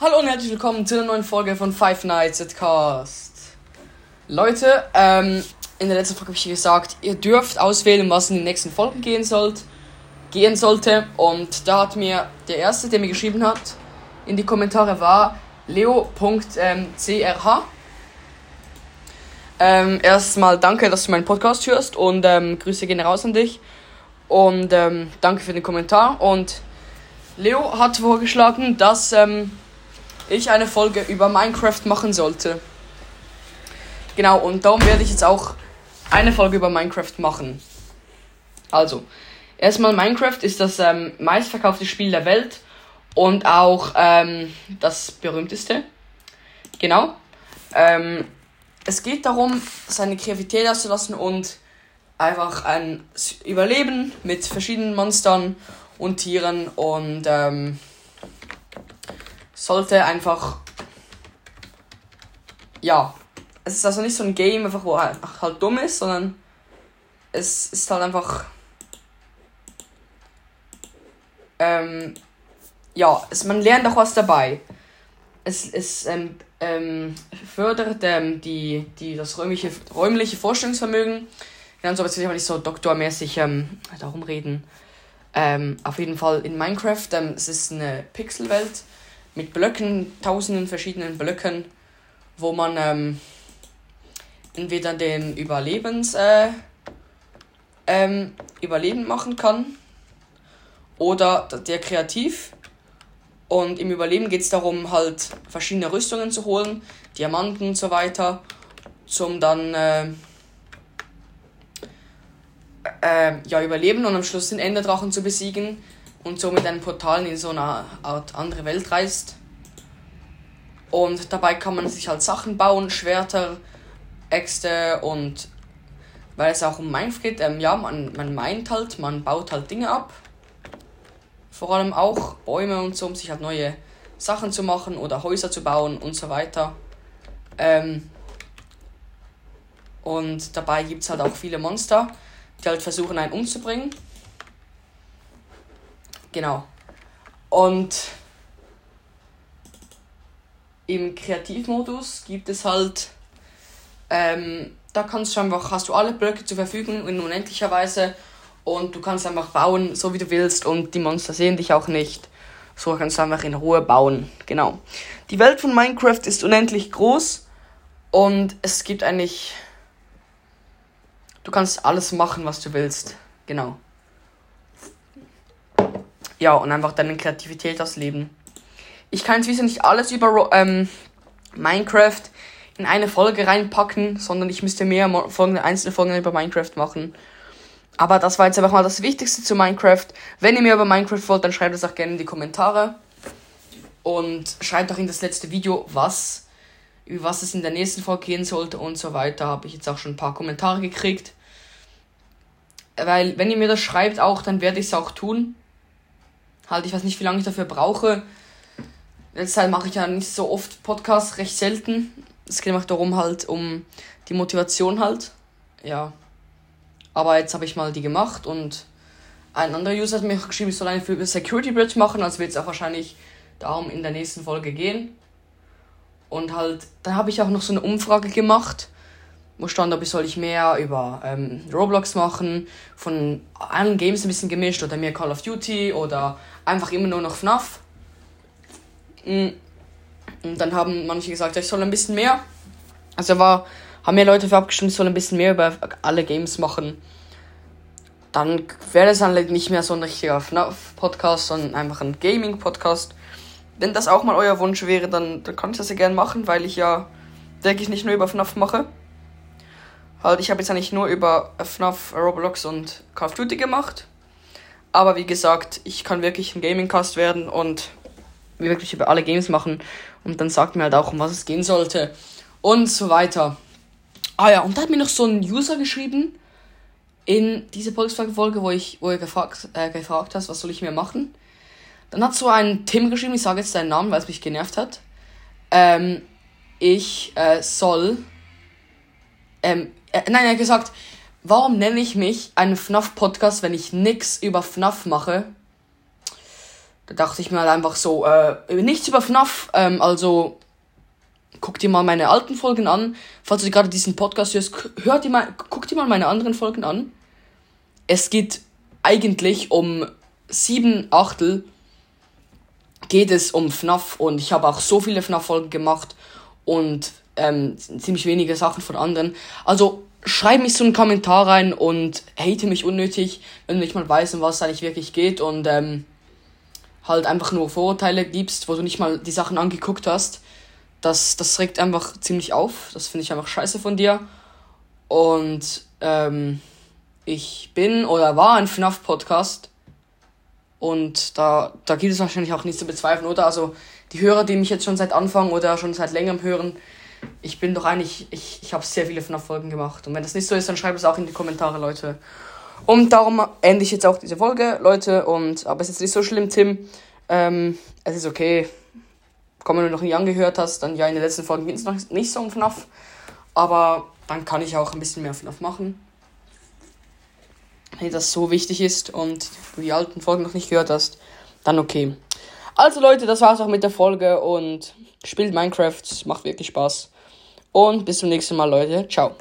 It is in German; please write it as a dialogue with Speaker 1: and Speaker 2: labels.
Speaker 1: Hallo und herzlich willkommen zu einer neuen Folge von Five Nights at Cast. Leute, ähm, in der letzten Folge habe ich gesagt, ihr dürft auswählen, was in den nächsten Folgen gehen sollt, gehen sollte. Und da hat mir der erste, der mir geschrieben hat, in die Kommentare war leo.crh. Ähm, erstmal danke, dass du meinen Podcast hörst und ähm, Grüße gehen raus an dich. Und ähm, danke für den Kommentar. Und Leo hat vorgeschlagen, dass ähm, ich eine Folge über Minecraft machen sollte. Genau, und darum werde ich jetzt auch eine Folge über Minecraft machen. Also, erstmal Minecraft ist das ähm, meistverkaufte Spiel der Welt und auch ähm, das berühmteste. Genau. Ähm, es geht darum, seine Kreativität auszulassen und einfach ein Überleben mit verschiedenen Monstern und Tieren und ähm, sollte einfach ja es ist also nicht so ein Game einfach wo einfach halt dumm ist sondern es ist halt einfach ähm, ja es, man lernt auch was dabei. Es, es ähm, ähm, fördert ähm, die, die das räumliche, räumliche Vorstellungsvermögen. Ja, und so, jetzt will ich aber nicht so doktormäßig ähm, darum reden. Ähm, auf jeden Fall in Minecraft, ähm, es ist eine Pixelwelt mit Blöcken, tausenden verschiedenen Blöcken, wo man ähm, entweder den Überlebens äh, ähm, Überleben machen kann oder der Kreativ. Und im Überleben geht es darum, halt verschiedene Rüstungen zu holen, Diamanten und so weiter, zum dann äh, äh, ja, überleben und am Schluss den Enderdrachen zu besiegen und so mit einem Portal in so eine Art andere Welt reist. Und dabei kann man sich halt Sachen bauen, Schwerter, Äxte und weil es auch um Minecraft geht, ähm, ja, man, man meint halt, man baut halt Dinge ab. Vor allem auch Bäume und so, um sich halt neue Sachen zu machen oder Häuser zu bauen und so weiter. Ähm, und dabei gibt es halt auch viele Monster die halt versuchen, einen umzubringen. Genau. Und im Kreativmodus gibt es halt, ähm, da kannst du einfach, hast du alle Blöcke zur Verfügung in unendlicher Weise und du kannst einfach bauen, so wie du willst und die Monster sehen dich auch nicht. So kannst du einfach in Ruhe bauen. Genau. Die Welt von Minecraft ist unendlich groß und es gibt eigentlich Du kannst alles machen, was du willst. Genau. Ja, und einfach deine Kreativität ausleben. Ich kann jetzt nicht alles über ähm, Minecraft in eine Folge reinpacken, sondern ich müsste mehr Folgen, einzelne Folgen über Minecraft machen. Aber das war jetzt einfach mal das Wichtigste zu Minecraft. Wenn ihr mehr über Minecraft wollt, dann schreibt es auch gerne in die Kommentare. Und schreibt auch in das letzte Video, was, über was es in der nächsten Folge gehen sollte und so weiter. Habe ich jetzt auch schon ein paar Kommentare gekriegt. Weil, wenn ihr mir das schreibt auch, dann werde ich es auch tun. Halt, ich weiß nicht, wie lange ich dafür brauche. Letzte Zeit mache ich ja nicht so oft Podcasts, recht selten. Es geht einfach darum, halt, um die Motivation halt. Ja. Aber jetzt habe ich mal die gemacht und ein anderer User hat mir geschrieben, ich soll eine für Security Bridge machen, also wird es auch wahrscheinlich darum in der nächsten Folge gehen. Und halt, dann habe ich auch noch so eine Umfrage gemacht wo stand, ob ich soll ich mehr über ähm, Roblox machen, von allen Games ein bisschen gemischt oder mehr Call of Duty oder einfach immer nur noch FNAF. Mm. Und dann haben manche gesagt, ich soll ein bisschen mehr. Also war, haben mehr Leute für abgestimmt, ich soll ein bisschen mehr über alle Games machen. Dann wäre es dann halt nicht mehr so ein richtiger FNAF-Podcast, sondern einfach ein Gaming-Podcast. Wenn das auch mal euer Wunsch wäre, dann, dann kann ich das ja gerne machen, weil ich ja, denke ich, nicht nur über FNAF mache. Halt, ich habe jetzt eigentlich nur über FNAF, Roblox und Call of Duty gemacht. Aber wie gesagt, ich kann wirklich ein Gaming-Cast werden und wirklich über alle Games machen. Und dann sagt mir halt auch, um was es gehen sollte. Und so weiter. Ah ja, und da hat mir noch so ein User geschrieben in diese Volkswagen-Folge, wo, wo er gefragt, äh, gefragt hast, was soll ich mir machen. Dann hat so ein Tim geschrieben, ich sage jetzt seinen Namen, weil es mich genervt hat. Ähm, ich äh, soll ähm, äh, nein, er hat gesagt, warum nenne ich mich einen FNAF-Podcast, wenn ich nichts über FNAF mache? Da dachte ich mir halt einfach so, äh, nichts über FNAF, ähm, also guck dir mal meine alten Folgen an. Falls du gerade diesen Podcast hörst, hört dir mal, guck dir mal meine anderen Folgen an. Es geht eigentlich um sieben Achtel geht es um FNAF und ich habe auch so viele FNAF-Folgen gemacht und ähm, ziemlich wenige Sachen von anderen. Also schreib mich so einen Kommentar rein und hate mich unnötig, wenn du nicht mal weißt, um was es eigentlich wirklich geht und ähm, halt einfach nur Vorurteile gibst, wo du nicht mal die Sachen angeguckt hast. Das, das regt einfach ziemlich auf. Das finde ich einfach scheiße von dir. Und ähm, ich bin oder war ein FNAF-Podcast. Und da, da gibt es wahrscheinlich auch nichts zu bezweifeln, oder? Also die Hörer, die mich jetzt schon seit Anfang oder schon seit längerem hören, ich bin doch eigentlich, ich, ich habe sehr viele FNAF-Folgen gemacht. Und wenn das nicht so ist, dann schreibt es auch in die Kommentare, Leute. Und darum ende ich jetzt auch diese Folge, Leute. Und aber es ist nicht so schlimm, Tim. Ähm, es ist okay. Komm, wenn du noch nie angehört hast, dann ja, in den letzten Folgen ging es noch nicht so um FNAF. Aber dann kann ich auch ein bisschen mehr FNAF machen. Wenn das so wichtig ist und du die alten Folgen noch nicht gehört hast, dann okay. Also Leute, das war's auch mit der Folge und spielt Minecraft, macht wirklich Spaß. Und bis zum nächsten Mal, Leute. Ciao.